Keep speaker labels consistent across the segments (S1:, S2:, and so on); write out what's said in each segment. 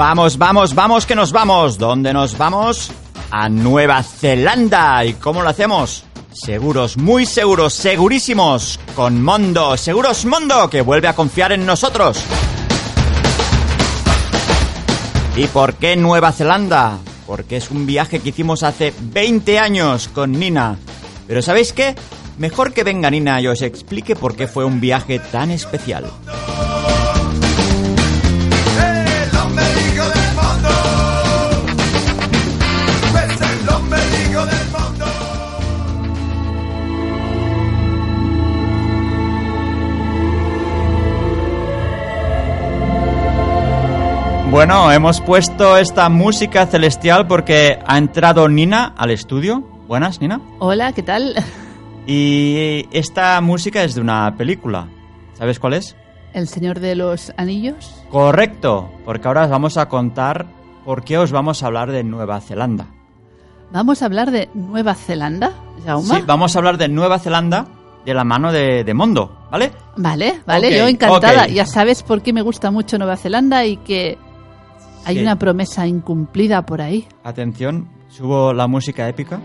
S1: Vamos, vamos, vamos, que nos vamos. ¿Dónde nos vamos? A Nueva Zelanda. ¿Y cómo lo hacemos? Seguros, muy seguros, segurísimos. Con Mondo, Seguros Mondo, que vuelve a confiar en nosotros. ¿Y por qué Nueva Zelanda? Porque es un viaje que hicimos hace 20 años con Nina. Pero ¿sabéis qué? Mejor que venga Nina y os explique por qué fue un viaje tan especial. Bueno, hemos puesto esta música celestial porque ha entrado Nina al estudio. Buenas, Nina.
S2: Hola, ¿qué tal?
S1: Y esta música es de una película. ¿Sabes cuál es?
S2: ¿El Señor de los Anillos?
S1: Correcto, porque ahora os vamos a contar por qué os vamos a hablar de Nueva Zelanda.
S2: ¿Vamos a hablar de Nueva Zelanda, Jaume?
S1: Sí, vamos a hablar de Nueva Zelanda de la mano de, de Mondo, ¿vale?
S2: Vale, vale, yo encantada. Ya sabes por qué me gusta mucho Nueva Zelanda y que hay
S1: Sí.
S2: una promesa incumplida por ahí.
S1: Atención, subo la música épica.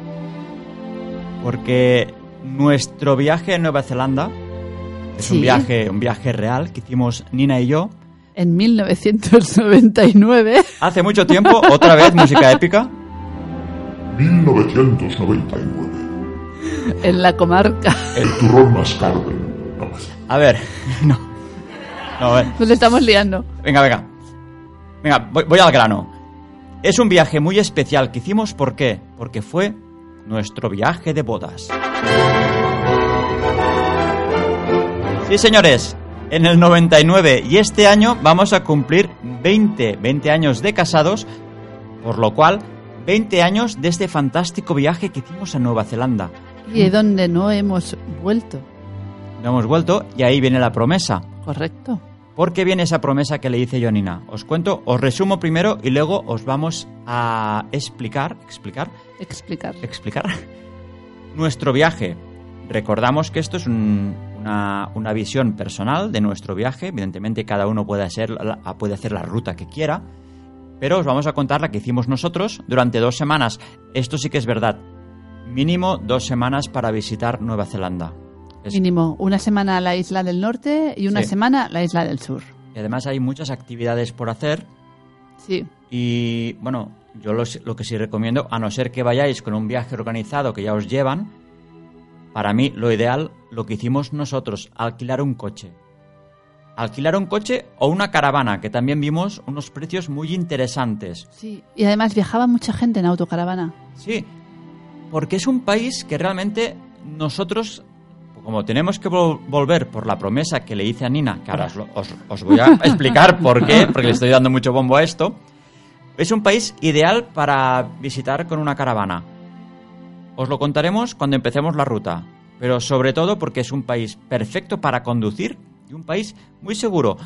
S1: Porque nuestro viaje a Nueva Zelanda es un
S2: Sí.
S1: viaje, un viaje real que hicimos Nina y yo
S2: En 1999,
S1: hace mucho tiempo. Otra vez música épica.
S3: 1999.
S2: en la comarca.
S3: El turrón más caro del mundo.
S1: A ver, no. No, a ver.
S2: Le estamos liando.
S1: Venga, venga. Venga, voy, voy al grano. Es un viaje muy especial que hicimos, ¿por qué? Porque fue nuestro viaje de bodas. Sí, señores, en el 99 y este año vamos a cumplir 20, 20 años de casados, por lo cual 20 años de este fantástico viaje que hicimos a Nueva Zelanda.
S2: Y de donde no hemos vuelto.
S1: No hemos vuelto y ahí viene la promesa.
S2: Correcto.
S1: ¿Por qué viene esa promesa que le hice yo a Nina? Os cuento, os resumo primero y luego os vamos a explicar, explicar,
S2: Explicar.
S1: explicar nuestro viaje. Recordamos que esto es un- una, una visión personal de nuestro viaje. Evidentemente cada uno puede hacer, puede hacer la ruta que quiera. Pero os vamos a contar la que hicimos nosotros durante dos semanas. Esto sí que es verdad. Mínimo dos semanas para visitar Nueva Zelanda.
S2: Mínimo una semana la isla del norte y una
S1: Sí.
S2: semana la isla del sur.
S1: y además hay muchas actividades por hacer.
S2: Sí.
S1: Y bueno, yo lo, lo que sí recomiendo, a no ser que vayáis con un viaje organizado que ya os llevan, para mí lo ideal, lo que hicimos nosotros, alquilar un coche. Alquilar un coche o una caravana, que también vimos unos precios muy interesantes.
S2: Sí. Y además viajaba mucha gente en autocaravana.
S1: Sí, porque es un país que realmente nosotros, como tenemos que vol- volver por la promesa que le hice a Nina, que ahora os, lo- os- os voy a explicar por qué, porque le estoy dando mucho bombo a esto, es un país ideal para visitar con una caravana. Os lo contaremos cuando empecemos la ruta, pero sobre todo porque es un país perfecto para conducir y un país muy seguro.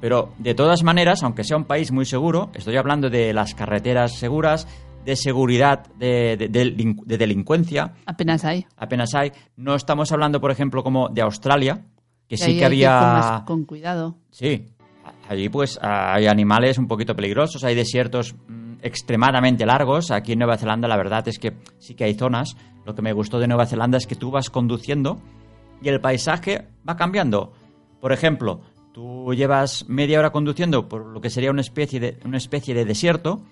S1: Pero de todas maneras, aunque sea un país muy seguro, estoy hablando de las carreteras seguras, de seguridad, de, de- de delin- de delincuencia,
S2: Apenas hay.
S1: apenas hay. No estamos hablando, por ejemplo, como de Australia, que sí que
S2: con,
S1: había...
S2: más- con cuidado.
S1: Sí, allí pues hay animales un poquito peligrosos, hay desiertos mm, extremadamente largos. Aquí en Nueva Zelanda la verdad es que sí que hay zonas. Lo que me gustó de Nueva Zelanda es que tú vas conduciendo y el paisaje va cambiando. Por ejemplo, tú llevas media hora conduciendo por lo que sería una especie de, una especie de desierto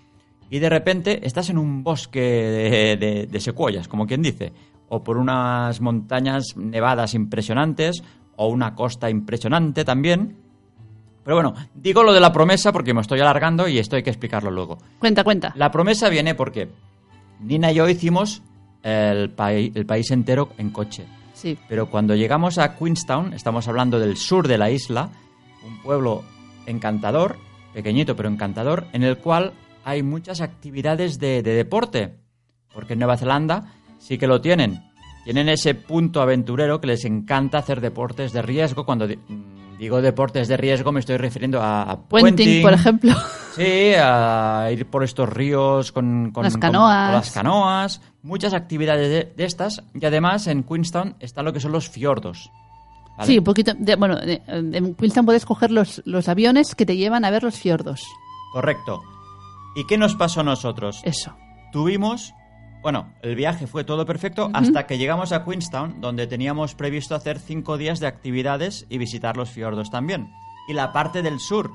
S1: y de repente estás en un bosque de, de- de secuoyas, como quien dice, o por unas montañas nevadas impresionantes o una costa impresionante también. Pero bueno, digo lo de la promesa porque me estoy alargando y esto hay que explicarlo luego.
S2: Cuenta, cuenta.
S1: La promesa viene porque Nina y yo hicimos el, el país entero en coche.
S2: Sí.
S1: Pero cuando llegamos a Queenstown, estamos hablando del sur de la isla, un pueblo encantador, pequeñito pero encantador, en el cual hay muchas actividades de, de deporte. Porque en Nueva Zelanda sí que lo tienen. Tienen ese punto aventurero que les encanta hacer deportes de riesgo. Cuando mm, digo deportes de riesgo me estoy refiriendo a, a
S2: Puenting, por ejemplo.
S1: Sí, a ir por estos ríos con, con-
S2: Las canoas.
S1: con las canoas, muchas actividades de, de estas. Y además en Queenstown está lo que son los fiordos. ¿vale?
S2: Sí, un poquito. de- bueno, en Queenstown puedes coger los, los aviones que te llevan a ver los fiordos.
S1: Correcto. ¿Y qué nos pasó a nosotros?
S2: Eso.
S1: Tuvimos, bueno, el viaje fue todo perfecto hasta que llegamos a Queenstown, donde teníamos previsto hacer cinco días de actividades y visitar los fiordos también. Y la parte del sur,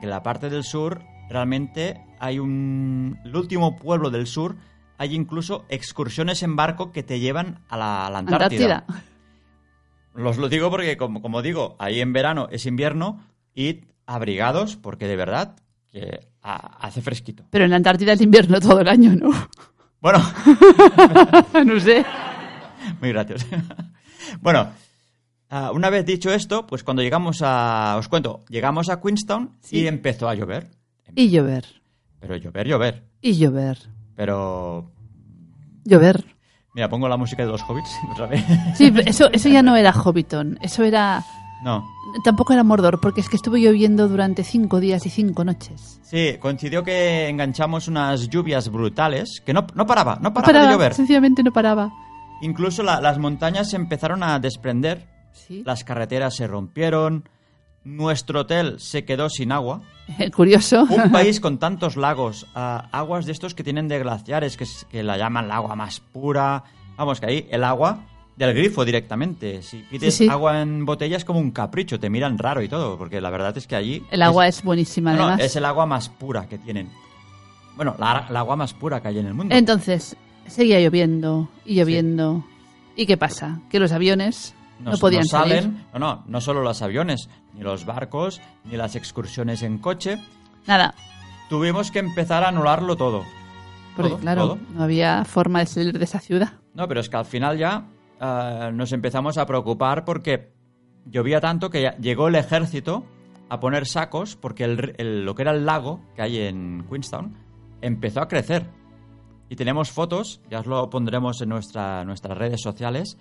S1: que la parte del sur realmente hay un... El último pueblo del sur, hay incluso excursiones en barco que te llevan a la, a la Antártida.
S2: Antártida.
S1: Los lo digo porque, como, como digo, ahí en verano es invierno y abrigados, porque de verdad que ah, hace fresquito.
S2: Pero en la Antártida es invierno todo el año, ¿no?
S1: Bueno,
S2: no sé.
S1: muy gracioso. bueno, ah, una vez dicho esto, pues cuando llegamos a... Os cuento, llegamos a Queenstown y empezó a llover.
S2: Y llover.
S1: Pero llover, llover.
S2: Y llover.
S1: Pero...
S2: Llover.
S1: Mira, pongo la música de los hobbits otra vez.
S2: Sí, pero eso, eso ya no era Hobbiton. Eso era...
S1: no.
S2: Tampoco era Mordor, porque es que estuvo lloviendo durante cinco días y cinco noches.
S1: Sí, coincidió que enganchamos unas lluvias brutales, que no, no paraba, no
S2: No
S1: paraba, de llover.
S2: sencillamente no paraba.
S1: Incluso la- las montañas se empezaron a desprender,
S2: Sí.
S1: las carreteras se rompieron, nuestro hotel se quedó sin agua.
S2: Curioso.
S1: Un país con tantos lagos, aguas de estos que tienen de glaciares, que, que la llaman el agua más pura. Vamos, que ahí el agua del grifo directamente. Si pides
S2: Sí, sí.
S1: agua en botella es como un capricho, te miran raro y todo, porque la verdad es que allí...
S2: El agua es buenísima,
S1: No, no,
S2: además.
S1: es el agua más pura que tienen. Bueno, la, la agua más pura que hay en el mundo.
S2: Entonces, seguía lloviendo y lloviendo. ¿Y qué pasa? Que los aviones no podían
S1: nos salen,
S2: salir.
S1: No, no, no solo los aviones, ni los barcos, ni las excursiones en coche.
S2: Nada,
S1: Tuvimos que empezar a anularlo todo.
S2: porque
S1: Todo,
S2: claro,
S1: todo.
S2: no había forma de salir de esa ciudad.
S1: No, pero es que al final ya eh, nos empezamos a preocupar porque llovía tanto que llegó el ejército a poner sacos porque el el- lo que era el lago que hay en Queenstown empezó a crecer. Y tenemos fotos, ya os lo pondremos en nuestra, nuestras redes sociales,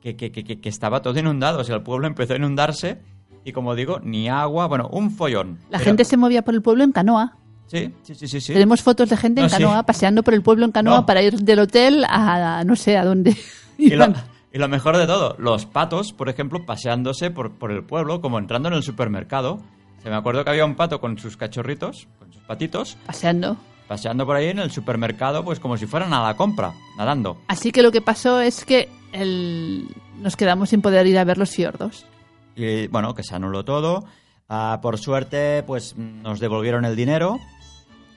S1: que, que- que- que- estaba todo inundado. O sea, el pueblo empezó a inundarse y como digo, ni agua, bueno, un follón.
S2: La
S1: Pero-
S2: gente se movía por el pueblo en canoa.
S1: Sí, sí, sí, sí. sí.
S2: Tenemos fotos de gente
S1: No,
S2: en
S1: sí.
S2: canoa, paseando por el pueblo en canoa
S1: No.
S2: para ir del hotel a, no sé a dónde.
S1: Y lo, y lo mejor de todo, los patos, por ejemplo, paseándose por, por el pueblo, como entrando en el supermercado. Se me acuerdo que había un pato con sus cachorritos, con sus patitos,
S2: Paseando.
S1: paseando por ahí en el supermercado, pues como si fueran a la compra, nadando.
S2: Así que lo que pasó es que el- nos quedamos sin poder ir a ver los fiordos.
S1: Y bueno, que se anuló todo. Ah, por suerte, pues nos devolvieron el dinero.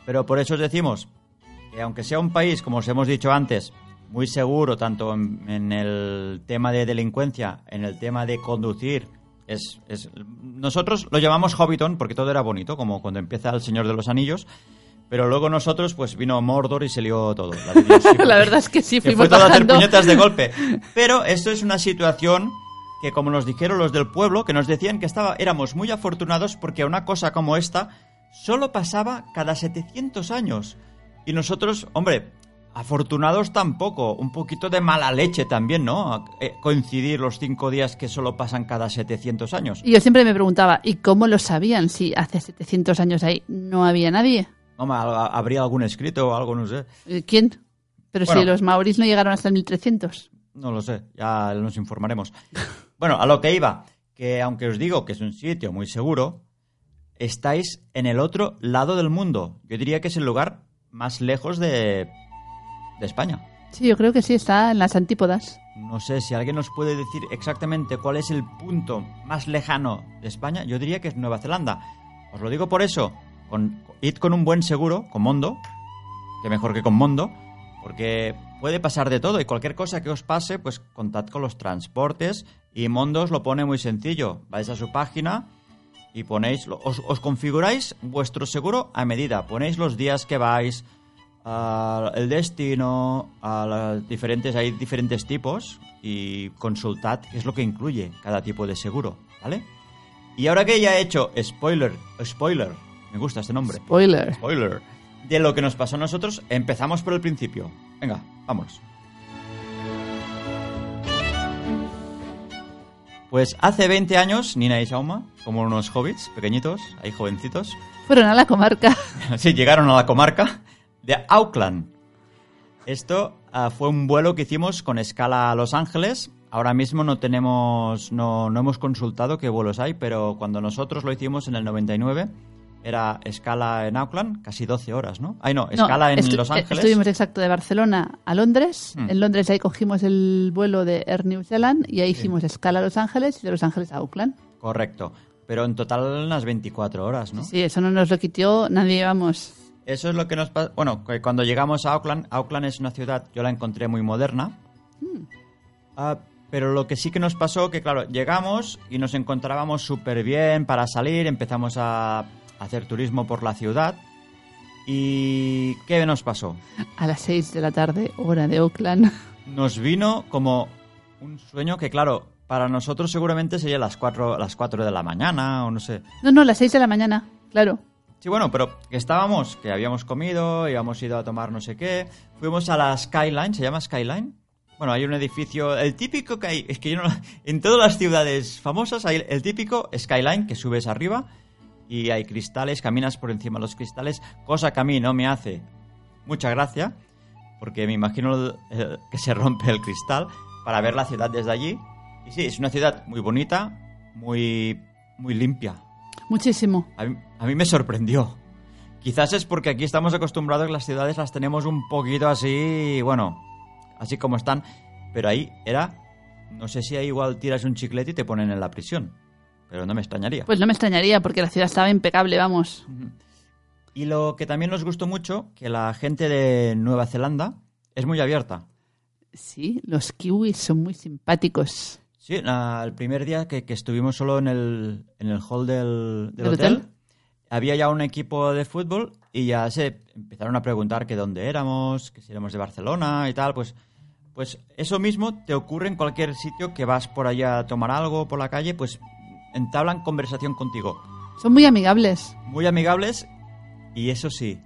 S1: Pero por eso os decimos que aunque sea un país, como os hemos dicho antes, muy seguro, tanto en, en el tema de delincuencia, en el tema de conducir, es, es- nosotros lo llamamos Hobbiton porque todo era bonito, como cuando empieza El Señor de los Anillos. Pero luego nosotros, pues vino Mordor y se lió todo. La, de Dios, sí,
S2: La verdad es que sí,
S1: que
S2: fuimos
S1: fue todo a hacer puñetas de golpe. Pero esto es una situación que, como nos dijeron los del pueblo, que nos decían que estaba, éramos muy afortunados porque una cosa como esta solo pasaba cada 700 años. Y nosotros, hombre, afortunados tampoco, un poquito de mala leche también, ¿no? Eh, coincidir los cinco días que solo pasan cada 700 años.
S2: Y yo siempre me preguntaba, ¿y cómo lo sabían si hace 700 años ahí no había nadie?
S1: Hombre, habría algún escrito o algo, no sé.
S2: ¿Quién? Pero
S1: Bueno.
S2: si los maoris no llegaron hasta el 1300.
S1: No lo sé, ya nos informaremos. Bueno, a lo que iba, que aunque os digo que es un sitio muy seguro, estáis en el otro lado del mundo. Yo diría que es el lugar más lejos de, de España.
S2: Sí, yo creo que sí, está en las antípodas.
S1: No sé si alguien nos puede decir exactamente cuál es el punto más lejano de España. Yo diría que es Nueva Zelanda. Os lo digo por eso. Con, id con un buen seguro, con Mondo, que mejor que con Mondo, porque puede pasar de todo y cualquier cosa que os pase, pues contad con los transportes y Mondo os lo pone muy sencillo. Vais a su página y ponéis, os, os configuráis vuestro seguro a medida. Ponéis los días que vais, el destino, a las diferentes, hay diferentes tipos y consultad qué es lo que incluye cada tipo de seguro, ¿vale? Y ahora que ya he hecho spoiler, spoiler, me gusta este nombre.
S2: Spoiler.
S1: Spoiler. De lo que nos pasó a nosotros, empezamos por el principio. Venga, vámonos. Pues hace 20 años, Nina y Sauma, como unos hobbits pequeñitos, ahí jovencitos,
S2: Fueron a la comarca.
S1: sí, llegaron a la comarca de Auckland. Esto ah, fue un vuelo que hicimos con escala a Los Ángeles. Ahora mismo no tenemos, no, no hemos consultado qué vuelos hay, pero cuando nosotros lo hicimos en el 99, era escala en Auckland, casi 12 horas, ¿no? Ay, no,
S2: No,
S1: escala en Los
S2: eh,
S1: Ángeles.
S2: Estuvimos exacto de Barcelona a Londres.
S1: Hmm.
S2: En Londres ahí cogimos el vuelo de Air New Zealand y ahí hicimos escala a Los Ángeles y de Los Ángeles a Auckland.
S1: Correcto. Pero en total unas 24 horas, ¿no?
S2: Sí, eso no nos lo quitó nadie, vamos.
S1: Eso es lo que nos pasa. Bueno, que cuando llegamos a Auckland, Auckland es una ciudad, yo la encontré muy moderna. Ah, pero lo que sí que nos pasó, que claro, llegamos y nos encontrábamos súper bien para salir, empezamos a hacer turismo por la ciudad. ¿Y qué nos pasó?
S2: A las 6 de la tarde, hora de Auckland.
S1: Nos vino como un sueño que, claro, para nosotros seguramente sería las 4, las 4 de la mañana o no sé.
S2: No, no, las 6 de la mañana, claro.
S1: Sí, bueno, pero estábamos, que habíamos comido, habíamos ido a tomar no sé qué. Fuimos a la Skyline, ¿se llama Skyline? Bueno, hay un edificio, el típico que hay, es que yo no, en todas las ciudades famosas hay el típico Skyline que subes arriba y hay cristales, caminas por encima de los cristales, cosa que a mí no me hace mucha gracia, porque me imagino eh, que se rompe el cristal para ver la ciudad desde allí. Y sí, es una ciudad muy bonita, muy, muy limpia,
S2: Muchísimo.
S1: a mí, a mí me sorprendió. Quizás es porque aquí estamos acostumbrados que las ciudades las tenemos un poquito así, bueno, así como están. Pero ahí era, no sé si ahí igual tiras un chiclete y te ponen en la prisión. Pero no me extrañaría.
S2: Pues no me extrañaría porque la ciudad estaba impecable, vamos.
S1: Y lo que también nos gustó mucho, que la gente de Nueva Zelanda es muy abierta.
S2: Sí, los kiwis son muy simpáticos.
S1: Sí, la- el primer día que, que estuvimos solo en el, en el hall del, del
S2: ¿Del
S1: hotel,
S2: hotel?
S1: había ya un equipo de fútbol y ya se empezaron a preguntar que dónde éramos, que si éramos de Barcelona y tal. Pues, pues eso mismo te ocurre en cualquier sitio que vas por allá a tomar algo por la calle, pues entablan conversación contigo.
S2: Son muy amigables.
S1: Muy amigables y eso sí,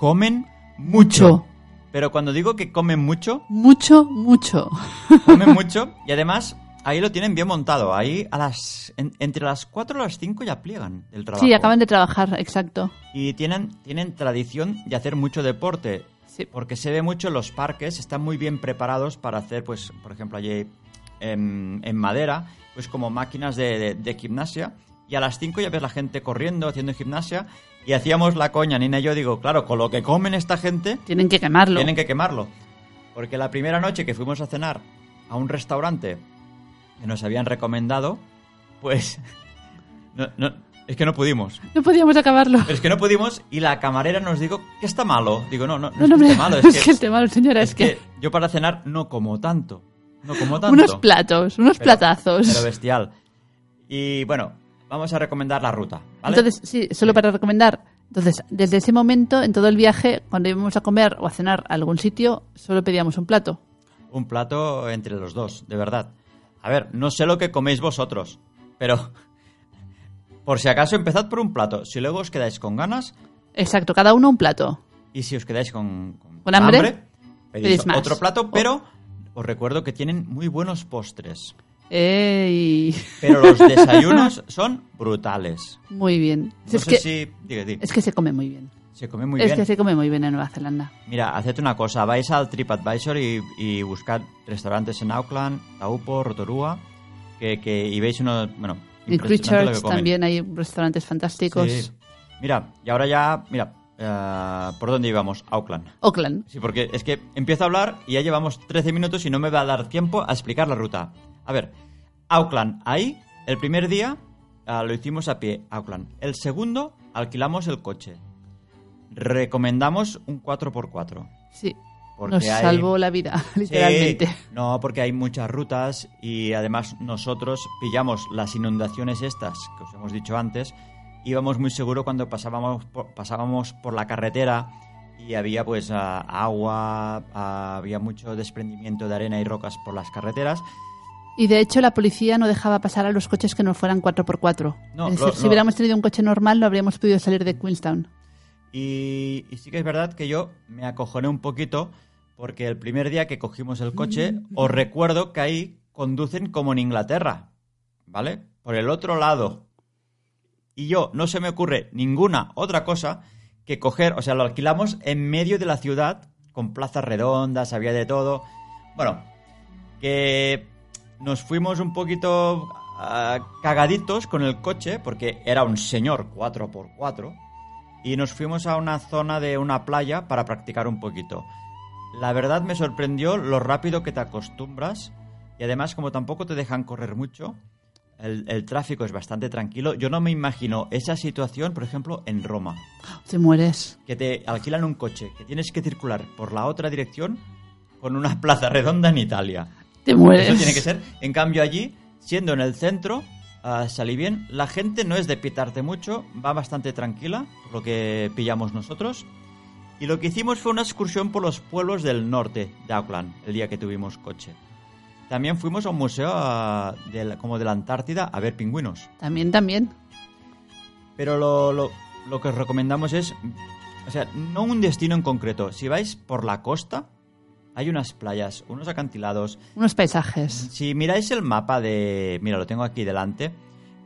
S1: comen mucho.
S2: Mucho.
S1: Pero cuando digo que comen mucho,
S2: Mucho, mucho.
S1: comen mucho y además ahí lo tienen bien montado. Ahí a las en- entre las 4 y las 5 ya pliegan del trabajo.
S2: Sí, acaban de trabajar, exacto.
S1: Y tienen, tienen tradición de hacer mucho deporte.
S2: Sí.
S1: Porque se ve mucho en los parques, están muy bien preparados para hacer, pues, por ejemplo, allí en, en madera, pues como máquinas de, de- de gimnasia. Y a las 5 ya ves la gente corriendo, haciendo gimnasia. Y hacíamos la coña, Nina y yo, digo, claro, con lo que comen esta gente,
S2: Tienen que quemarlo.
S1: tienen que quemarlo. Porque la primera noche que fuimos a cenar a un restaurante que nos habían recomendado, pues no- no, es que no pudimos.
S2: No podíamos acabarlo.
S1: Pero es que no pudimos y la camarera nos dijo que está malo. Digo, no, no, no,
S2: No,
S1: es que esté malo,
S2: es
S1: es
S2: que
S1: que,
S2: esté malo, señora, es, que,
S1: yo para cenar no como tanto. No como tanto.
S2: unos platos, unos
S1: Pero-
S2: platazos.
S1: Pero bestial. Y bueno, vamos a recomendar la ruta. ¿vale?
S2: Entonces, sí, solo para recomendar. Entonces, desde ese momento, en todo el viaje, cuando íbamos a comer o a cenar a algún sitio, solo pedíamos un plato.
S1: Un plato entre los dos, de verdad. A ver, no sé lo que coméis vosotros, pero por si acaso empezad por un plato. Si luego os quedáis con ganas
S2: Exacto, cada uno un plato.
S1: y si os quedáis con,
S2: ¿Con hambre?
S1: pedís
S2: Pedís más.
S1: otro plato, pero os recuerdo que tienen muy buenos postres.
S2: ¡Ey!
S1: Pero los desayunos son brutales.
S2: Muy bien.
S1: No
S2: es,
S1: sé
S2: que,
S1: si... Diga,
S2: es que se come muy bien.
S1: Se come muy
S2: es
S1: bien.
S2: que se come muy bien en Nueva Zelanda.
S1: Mira, haced una cosa. Vais al TripAdvisor y, y buscad restaurantes en Auckland, Taupo, Rotorua, que, que, y veis uno... Bueno,
S2: En Christchurch también hay restaurantes fantásticos.
S1: Sí. Mira, y ahora ya... Mira, eh, ¿por dónde íbamos? Auckland.
S2: Auckland.
S1: Sí, porque es que empiezo a hablar y ya llevamos 13 minutos y no me va a dar tiempo a explicar la ruta. A ver, Auckland, ahí, el primer día ah, lo hicimos a pie, Auckland. El segundo, alquilamos el coche. Recomendamos un 4x4.
S2: Sí.
S1: Porque
S2: Nos
S1: hay-
S2: salvó la vida, literalmente.
S1: Sí, no, porque hay muchas rutas y además nosotros pillamos las inundaciones estas que os hemos dicho antes. Íbamos muy seguro cuando pasábamos por, pasábamos por la carretera y había pues agua, había mucho desprendimiento de arena y rocas por las carreteras.
S2: Y de hecho la policía no dejaba pasar a los coches que no fueran 4x4.
S1: No,
S2: es decir,
S1: lo-
S2: si
S1: lo-
S2: hubiéramos tenido un coche normal no habríamos podido salir de Queenstown.
S1: Y, y sí que es verdad que yo me acojoné un poquito porque el primer día que cogimos el coche, os recuerdo que ahí conducen como en Inglaterra, ¿vale? Por el otro lado. Y yo no se me ocurre ninguna otra cosa que coger, o sea, lo alquilamos en medio de la ciudad, con plazas redondas, había de todo. Bueno, que nos fuimos un poquito ah, cagaditos con el coche, porque era un señor 4x4, y nos fuimos a una zona de una playa para practicar un poquito. La verdad me sorprendió lo rápido que te acostumbras, y además como tampoco te dejan correr mucho, el, el tráfico es bastante tranquilo. Yo no me imagino esa situación, por ejemplo, en Roma
S2: Te mueres.
S1: que te alquilan un coche, que tienes que circular por la otra dirección con una plaza redonda en Italia.
S2: Te mueres.
S1: Eso tiene que ser. En cambio allí, siendo en el centro, salí bien. La gente no es de pitarte mucho, va bastante tranquila, por lo que pillamos nosotros. Y lo que hicimos fue una excursión por los pueblos del norte de Auckland, el día que tuvimos coche. También fuimos a un museo de la- como de la Antártida a ver pingüinos.
S2: También, también.
S1: Pero lo, lo- lo que os recomendamos es, o sea, no un destino en concreto. Si vais por la costa, hay unas playas, unos acantilados.
S2: Unos paisajes.
S1: Si miráis el mapa de, mira, lo tengo aquí delante,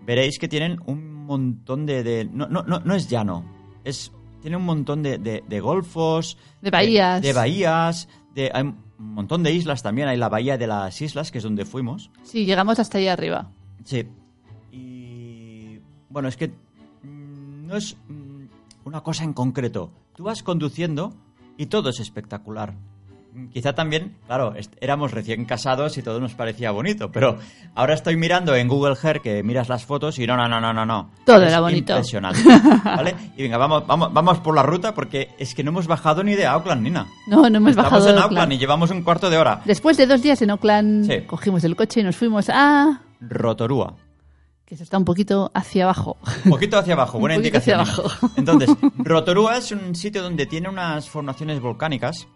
S1: veréis que tienen un montón de, de- no, no, no, no es llano, es tiene un montón de, de- de golfos,
S2: De bahías.
S1: de, bahías, de, hay un montón de islas también. Hay la bahía de las islas, que es donde fuimos.
S2: Sí, llegamos hasta ahí arriba.
S1: Sí. Y bueno, es que mm, no es mm, una cosa en concreto. Tú vas conduciendo y todo es espectacular. Quizá también, claro, éramos recién casados y todo nos parecía bonito, pero ahora estoy mirando en Google Earth que miras las fotos y no, no, no, no, no, no.
S2: Todo
S1: Es
S2: era bonito.
S1: Impresionante. ¿Vale? Y venga, vamos, vamos, vamos por la ruta porque es que no hemos bajado ni de Auckland, Nina.
S2: No, no hemos
S1: Estamos
S2: bajado
S1: en
S2: de
S1: Auckland
S2: Auckland.
S1: y llevamos un cuarto de hora.
S2: Después de dos días en Auckland,
S1: Sí.
S2: cogimos el coche y nos fuimos a...
S1: Rotorua.
S2: Que eso está un poquito hacia abajo.
S1: Un poquito hacia abajo,
S2: Un
S1: buena
S2: poquito
S1: indicación.
S2: hacia abajo.
S1: Entonces, Rotorua es un sitio donde tiene unas formaciones volcánicas.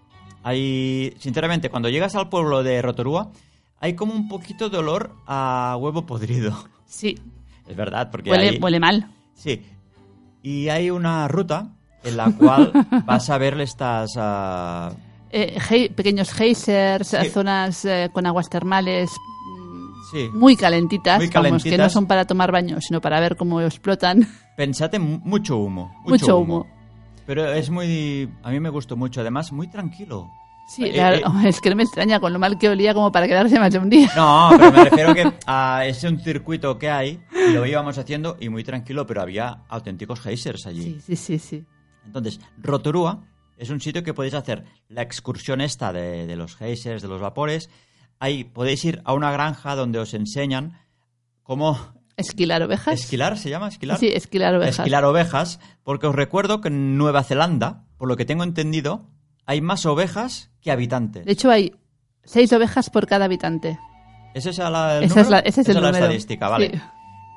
S1: Hay, sinceramente, cuando llegas al pueblo de Rotorua, hay como un poquito de olor a huevo podrido.
S2: Sí,
S1: Es verdad, porque
S2: huele,
S1: hay-
S2: huele mal.
S1: Sí. Y hay una ruta en la cual vas a ver estas... ah,
S2: Eh, pequeños geysers,
S1: Sí.
S2: zonas eh, con aguas termales
S1: sí.
S2: muy calentitas,
S1: Muy
S2: vamos, que no
S1: calentitas.
S2: son para tomar baño, sino para ver cómo explotan.
S1: Pensad en mu- mucho humo.
S2: Mucho humo.
S1: Pero es muy... A mí me gustó mucho. Además, muy tranquilo.
S2: Sí,
S1: Eh,
S2: la-
S1: eh,
S2: es que no me extraña con lo mal que olía como para quedarse más de un día.
S1: No, pero me refiero que a es un circuito que hay lo íbamos haciendo y muy tranquilo, pero había auténticos geysers allí.
S2: Sí, sí, sí, sí.
S1: Entonces, Rotorua es un sitio que podéis hacer la excursión esta de, de los geysers, de los vapores. Ahí podéis ir a una granja donde os enseñan cómo
S2: Esquilar ovejas.
S1: esquilar, ¿se llama? ¿Esquilar?
S2: Sí, esquilar ovejas.
S1: Esquilar ovejas, porque os recuerdo que en Nueva Zelanda, por lo que tengo entendido, hay más ovejas que habitantes.
S2: De hecho, hay seis ovejas por cada habitante.
S1: ¿Ese es, la, el
S2: Esa es la, ese es
S1: Esa
S2: el
S1: es la
S2: número.
S1: estadística, vale.
S2: Sí.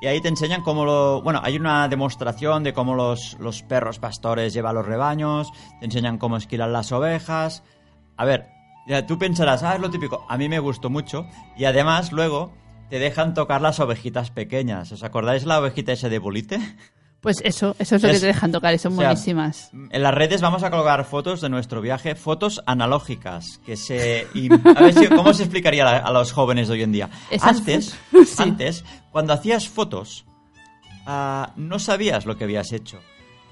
S1: Y ahí te enseñan cómo lo... Bueno, hay una demostración de cómo los, los perros pastores llevan los rebaños, te enseñan cómo esquilan las ovejas. A ver, ya tú pensarás, ah, es lo típico. A mí me gustó mucho. Y además, luego, te dejan tocar las ovejitas pequeñas. ¿Os acordáis la ovejita esa de bolite?
S2: Pues eso, eso es lo
S1: Es-
S2: que te dejan tocar, y son
S1: o sea,
S2: buenísimas.
S1: En las redes vamos a colgar fotos de nuestro viaje, fotos analógicas, que se... y a ver si- cómo se explicaría a, a los jóvenes de hoy en día.
S2: Esas
S1: Antes,
S2: sí.
S1: antes, cuando hacías fotos, ah, no sabías lo que habías hecho.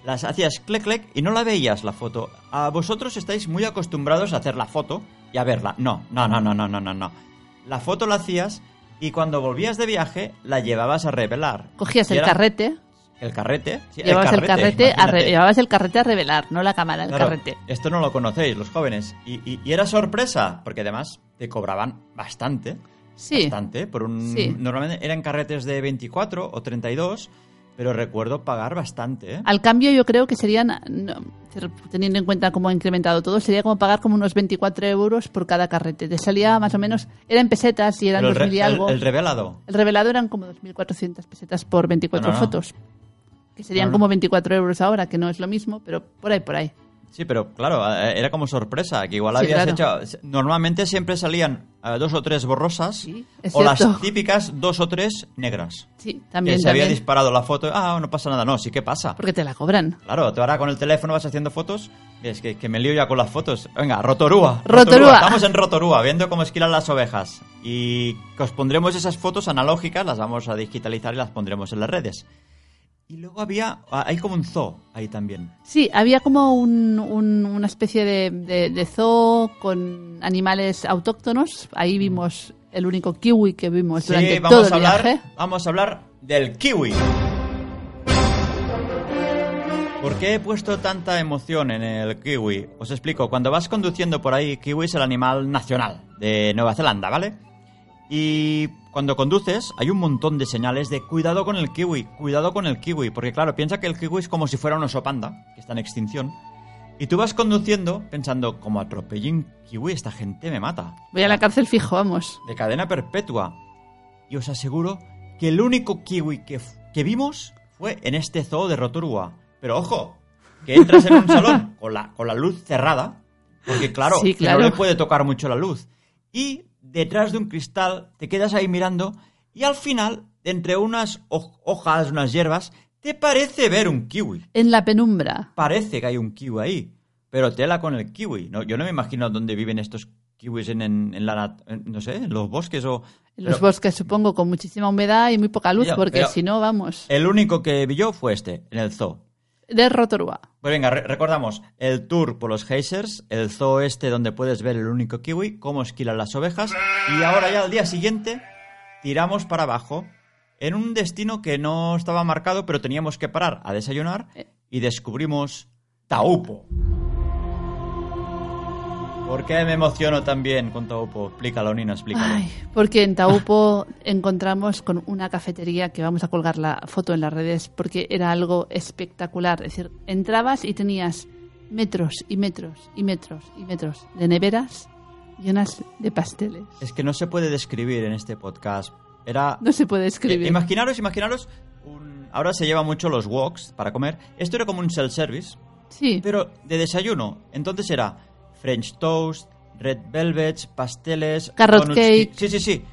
S1: Las hacías clic clic y no la veías la foto. A vosotros estáis muy acostumbrados a hacer la foto y a verla. No, no, no, no, no, no, no. La foto la hacías y cuando volvías de viaje la llevabas a revelar.
S2: Cogías
S1: Y
S2: el
S1: era-
S2: carrete,
S1: El carrete. sí,
S2: llevabas el carrete, a re-
S1: imagínate.
S2: llevabas el carrete a revelar, no la cámara, el
S1: Claro,
S2: carrete.
S1: Esto no lo conocéis, los jóvenes. Y, y- y era sorpresa, porque además te cobraban bastante.
S2: Sí.
S1: Bastante. Por un,
S2: Sí.
S1: Normalmente eran carretes de 24 o 32, pero recuerdo pagar bastante. ¿eh?
S2: Al cambio, yo creo que serían, no, teniendo en cuenta cómo ha incrementado todo, sería como pagar como unos 24 euros por cada carrete. Te salía más o menos, eran pesetas y eran
S1: el,
S2: 2.000 y algo.
S1: el- el revelado.
S2: El revelado eran como 2.400 pesetas por 24
S1: No, no, no.
S2: fotos. Que serían como 24 euros ahora, que no es lo mismo, pero por ahí, por ahí.
S1: Sí, pero claro, eh, era como sorpresa, que igual
S2: Sí,
S1: habías
S2: claro.
S1: hecho... Normalmente siempre salían eh, dos o tres borrosas
S2: Sí,
S1: o las típicas dos o tres negras.
S2: Sí, también,
S1: que se había disparado la foto, ah, no pasa nada, no, sí que pasa.
S2: Porque te la cobran.
S1: Claro, tú ahora con el teléfono vas haciendo fotos. y Es que, que me lío ya con las fotos. Venga, Rotorúa.
S2: Rotorúa.
S1: Estamos en Rotorúa, viendo cómo esquilan las ovejas. Y os pondremos esas fotos analógicas, las vamos a digitalizar y las pondremos en las redes. Y luego había. ah, Hay como un zoo ahí también.
S2: Sí, había como un- un- una especie de, de- de zoo con animales autóctonos. Ahí vimos el único kiwi que vimos
S1: Sí,
S2: durante
S1: vamos
S2: todo el
S1: a hablar,
S2: viaje.
S1: vamos a hablar del kiwi. ¿Por qué he puesto tanta emoción en el kiwi? Os explico. Cuando vas conduciendo por ahí, kiwi es el animal nacional de Nueva Zelanda, ¿vale? Y cuando conduces hay un montón de señales de cuidado con el kiwi, cuidado con el kiwi, porque claro, piensa que el kiwi es como si fuera un oso panda, que está en extinción. Y tú vas conduciendo pensando, como atropelle un kiwi, esta gente me mata
S2: Voy a la cárcel fijo, vamos.
S1: de cadena perpetua. Y os aseguro que el único kiwi que, que vimos fue en este zoo de Rotorua. Pero ojo, que entras en un salón con la, con la luz cerrada, porque claro,
S2: Sí,
S1: que no
S2: claro.
S1: le puede tocar mucho la luz. Y detrás de un cristal te quedas ahí mirando y al final, entre unas hoj- hojas, unas hierbas, te parece ver un kiwi.
S2: En la penumbra.
S1: Parece que hay un kiwi ahí, pero tela con el kiwi. No, yo no me imagino dónde viven estos kiwis en, en- en la, en- no sé, en los bosques o...
S2: En los
S1: pero
S2: bosques, supongo, con muchísima humedad y muy poca luz,
S1: Ya,
S2: porque si no, vamos.
S1: El único que vi yo fue este, en el zoo.
S2: De Rotorua.
S1: Pues venga, re- recordamos el tour por los geysers, el zoo este donde puedes ver el único kiwi, cómo esquilan las ovejas, y ahora ya al día siguiente tiramos para abajo en un destino que no estaba marcado, pero teníamos que parar a desayunar y descubrimos Taupo. ¿Por qué me emociono también con Taupo? Explícalo, Nina, explícalo.
S2: Ay, porque en Taupo encontramos con una cafetería que vamos a colgar la foto en las redes porque era algo espectacular. Es decir, entrabas y tenías metros y metros y metros y metros de neveras llenas de pasteles.
S1: Es que no se puede describir en este podcast. Era
S2: No se puede escribir.
S1: Eh, imaginaros, imaginaros. un- Ahora se lleva mucho los woks para comer. Esto era como un self-service,
S2: Sí,
S1: pero de desayuno. Entonces era French toast, red velvets, pasteles,
S2: Carrot
S1: donuts,
S2: cake.
S1: Sí, sí, sí.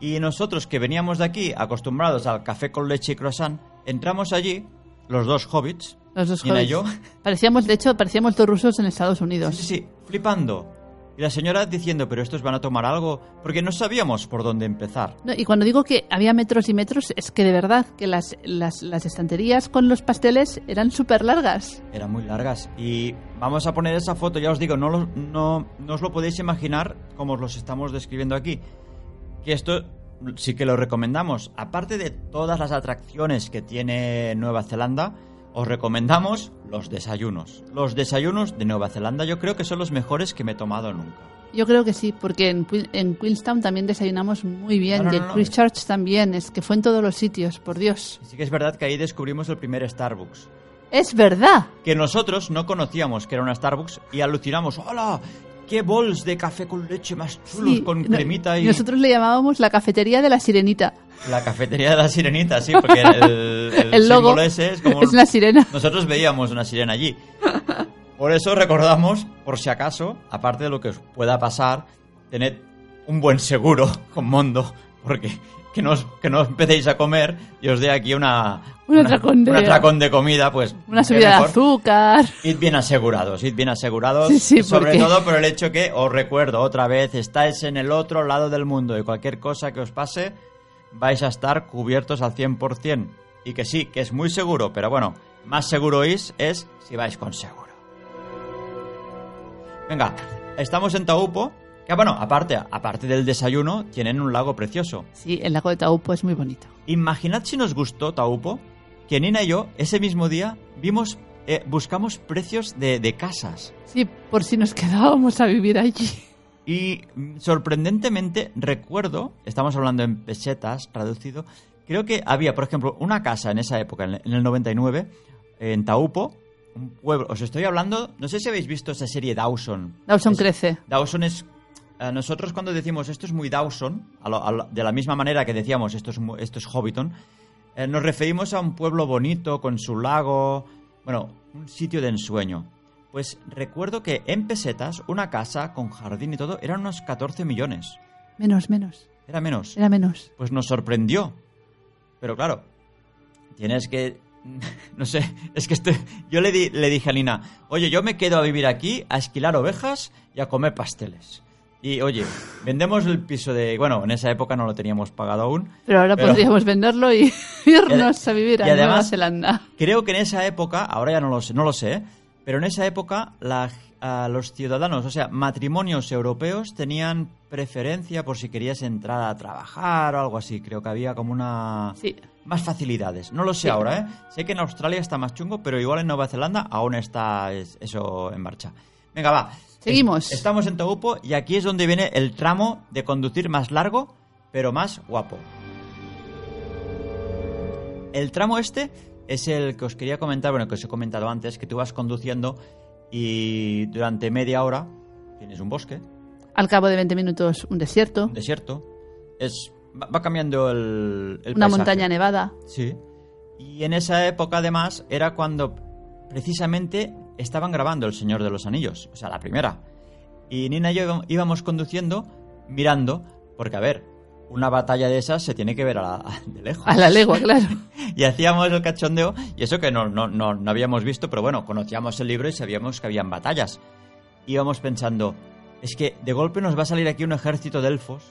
S1: Y nosotros que veníamos de aquí acostumbrados al café con leche y croissant, entramos allí, los dos hobbits,
S2: los dos
S1: Nina y yo,
S2: Parecíamos, de hecho, parecíamos dos rusos en Estados
S1: sí,
S2: Unidos.
S1: sí, sí, flipando. Y la señora diciendo, pero estos van a tomar algo, porque no sabíamos por dónde empezar.
S2: No, y cuando digo que había metros y metros, es que de verdad que las, las, las estanterías con los pasteles eran súper largas.
S1: Eran muy largas. Y vamos a poner esa foto, ya os digo, no, lo- no, no os lo podéis imaginar como os los estamos describiendo aquí. Que esto sí que lo recomendamos. Aparte de todas las atracciones que tiene Nueva Zelanda, os recomendamos los desayunos. Los desayunos de Nueva Zelanda yo creo que son los mejores que me he tomado nunca.
S2: Yo creo que sí, porque en, Queen- en Queenstown también desayunamos muy bien,
S1: No, no,
S2: y en
S1: no.
S2: Christchurch también, es que fue en todos los sitios, por Dios.
S1: Sí que es verdad que ahí descubrimos el primer Starbucks.
S2: ¡Es verdad!
S1: que nosotros no conocíamos que era una Starbucks y alucinamos. ¡Hola! ¡Qué bols de café con leche más chulos
S2: Sí,
S1: con cremita y
S2: Nosotros le llamábamos la cafetería de la sirenita.
S1: la cafetería de la sirenita, sí, porque el, el,
S2: El logo
S1: símbolo ese es como
S2: es la sirena.
S1: nosotros veíamos una sirena allí. Por eso recordamos, por si acaso, aparte de lo que os pueda pasar, tened un buen seguro con Mondo, porque que no, os- que no empecéis a comer y os dé aquí una,
S2: Un atracón de-
S1: un atracón de comida, pues
S2: Una subida de azúcar.
S1: Id bien asegurados, id bien asegurados.
S2: Sí, sí,
S1: sobre
S2: porque-
S1: todo por el hecho que, os recuerdo otra vez, estáis en el otro lado del mundo y cualquier cosa que os pase, vais a estar cubiertos al 100%. Y que sí, que es muy seguro, pero bueno, más seguro es, es si vais con seguro. Venga, estamos en Taupo, que bueno, aparte, aparte del desayuno, tienen un lago precioso.
S2: Sí, el lago de Taupo es muy bonito.
S1: Imaginad si nos gustó Taupo, que Nina y yo ese mismo día vimos, eh, buscamos precios de, de casas.
S2: Sí, por si nos quedábamos a vivir allí.
S1: Y mm, sorprendentemente recuerdo, estamos hablando en pesetas, traducido, creo que había, por ejemplo, una casa en esa época, en el 99, en Taupo, un pueblo, os estoy hablando, no sé si habéis visto esa serie Dawson.
S2: Dawson
S1: Es-
S2: crece.
S1: Dawson es. eh, nosotros cuando decimos esto es muy Dawson, a lo- a lo- de la misma manera que decíamos esto es, esto es Hobbiton, eh, nos referimos a un pueblo bonito con su lago, bueno, un sitio de ensueño. Pues recuerdo que en pesetas, una casa con jardín y todo, eran unos 14 millones.
S2: Menos, menos.
S1: Era menos.
S2: Era menos.
S1: Pues nos sorprendió. Pero claro, tienes que... No sé, es que este, yo le, di- le dije a Lina, oye, yo me quedo a vivir aquí, a esquilar ovejas y a comer pasteles. Y oye, vendemos el piso de... Bueno, en esa época no lo teníamos pagado aún.
S2: Pero ahora
S1: Pero-
S2: podríamos venderlo y irnos a vivir a Nueva
S1: además-
S2: Zelanda.
S1: Creo que en esa época, ahora ya no lo sé, no lo sé, pero en esa época la, a los ciudadanos, o sea, matrimonios europeos tenían preferencia por si querías entrar a trabajar o algo así. Creo que había como una...
S2: Sí.
S1: Más facilidades. No lo sé
S2: Sí.
S1: ahora, ¿eh? Sé que en Australia está más chungo, pero igual en Nueva Zelanda aún está es- eso en marcha. Venga, va.
S2: Seguimos.
S1: Es- Estamos en Taupo y aquí es donde viene el tramo de conducir más largo, pero más guapo. El tramo este es el que os quería comentar, bueno, que os he comentado antes, que tú vas conduciendo y durante media hora tienes un bosque,
S2: Al cabo de 20 minutos, un desierto,
S1: un desierto, es va, va cambiando el, el
S2: una
S1: paisaje.
S2: montaña nevada.
S1: Sí. Y en esa época, además, era cuando precisamente estaban grabando El Señor de los Anillos, o sea, la primera. Y Nina y yo íbam- íbamos conduciendo, mirando, porque, a ver, una batalla de esas se tiene que ver a la- de lejos.
S2: A la legua, claro.
S1: Y hacíamos el cachondeo, y eso que no, no, no, no habíamos visto, pero bueno, conocíamos el libro y sabíamos que habían batallas. Íbamos pensando, es que de golpe nos va a salir aquí un ejército de elfos.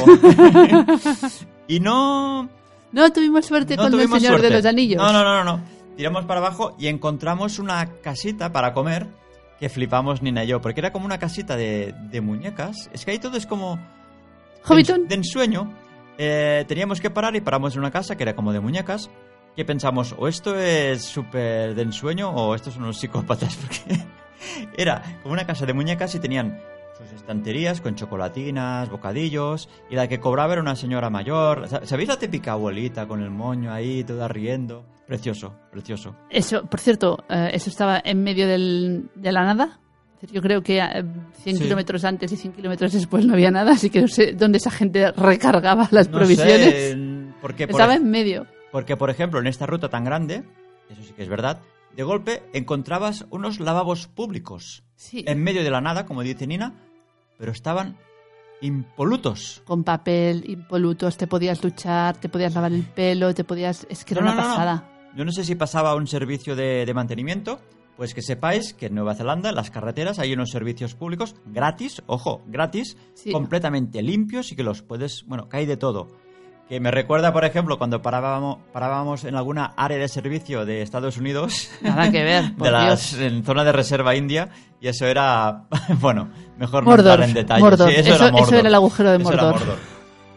S1: o- y no...
S2: No tuvimos suerte
S1: No
S2: con el Señor
S1: suerte.
S2: de los Anillos.
S1: No, no, no, no. Tiramos para abajo y encontramos una casita para comer que flipamos Nina y yo, porque era como una casita de, de muñecas. Es que ahí todo es como...
S2: Hobbiton.
S1: De, ensueño. Eh, teníamos que parar y paramos en una casa que era como de muñecas. Que pensamos, o esto es súper de ensueño o estos son unos psicópatas, porque era como una casa de muñecas y tenían sus estanterías con chocolatinas, bocadillos, y la que cobraba era una señora mayor. Sa- ¿Sabéis la típica abuelita con el moño ahí, toda riendo? Precioso, precioso.
S2: Eso, por cierto, eh, eso estaba en medio del- de la nada. Yo creo que eh, 100
S1: Sí.
S2: kilómetros antes y 100 kilómetros después no había nada, así que no sé dónde esa gente recargaba las
S1: No
S2: provisiones.
S1: sé, porque por,
S2: Estaba en medio.
S1: porque, por ejemplo, en esta ruta tan grande, eso sí que es verdad, de golpe encontrabas unos lavabos públicos
S2: Sí.
S1: en medio de la nada, como dice Nina, pero estaban impolutos.
S2: Con papel, impolutos, te podías duchar, te podías lavar el pelo, te podías... Es que era una
S1: no.
S2: pasada.
S1: Yo no sé si pasaba un servicio de, de mantenimiento, pues que sepáis que en Nueva Zelanda, en las carreteras, hay unos servicios públicos gratis, ojo, gratis,
S2: Sí.
S1: completamente limpios y que los puedes, bueno, que hay de todo. Que me recuerda, por ejemplo, cuando parábamos, parábamos en alguna área de servicio de Estados Unidos,
S2: Nada que ver, por
S1: de las,
S2: Dios.
S1: en zona de reserva india, y eso era, bueno, mejor no
S2: Mordor,
S1: entrar en detalle.
S2: Mordor.
S1: Sí, eso,
S2: Eso-
S1: era Mordor.
S2: eso era el agujero de
S1: Eso era
S2: Mordor.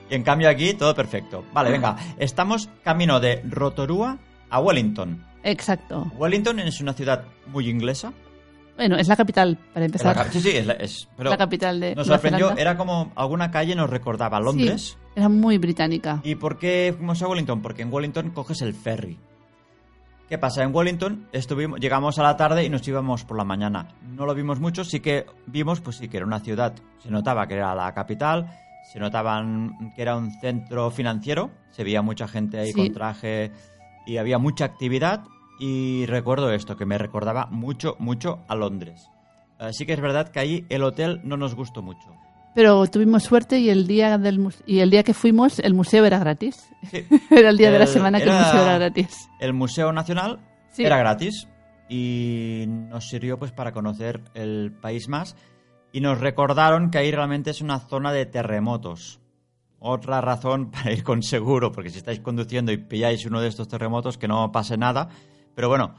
S1: Y en cambio aquí todo perfecto. Vale, venga, estamos camino de Rotorua a Wellington.
S2: Exacto.
S1: Wellington es una ciudad muy inglesa.
S2: Bueno, es la capital, para
S1: la
S2: empezar.
S1: sí, sí, es, la- es- pero
S2: la capital de
S1: nos sorprendió. Era como alguna calle nos recordaba a Londres.
S2: Sí, era muy británica.
S1: ¿Y por qué fuimos a Wellington? Porque en Wellington coges el ferry. ¿Qué pasa? En Wellington estuvimos, llegamos a la tarde y nos íbamos por la mañana. No lo vimos mucho, sí que vimos, pues sí, que era una ciudad. Se notaba que era la capital, se notaban que era un centro financiero, se veía mucha gente ahí
S2: Sí.
S1: con traje y había mucha actividad. Y recuerdo esto, que me recordaba mucho, mucho a Londres. Así que es verdad que ahí el hotel no nos gustó mucho.
S2: Pero tuvimos suerte y el día del y el día que fuimos el museo era gratis.
S1: Sí.
S2: era el día de la semana que el museo era gratis.
S1: El Museo Nacional
S2: Sí.
S1: era gratis y nos sirvió pues para conocer el país más y nos recordaron que ahí realmente es una zona de terremotos. Otra razón para ir con seguro, porque si estáis conduciendo y pilláis uno de estos terremotos que no pase nada, pero bueno,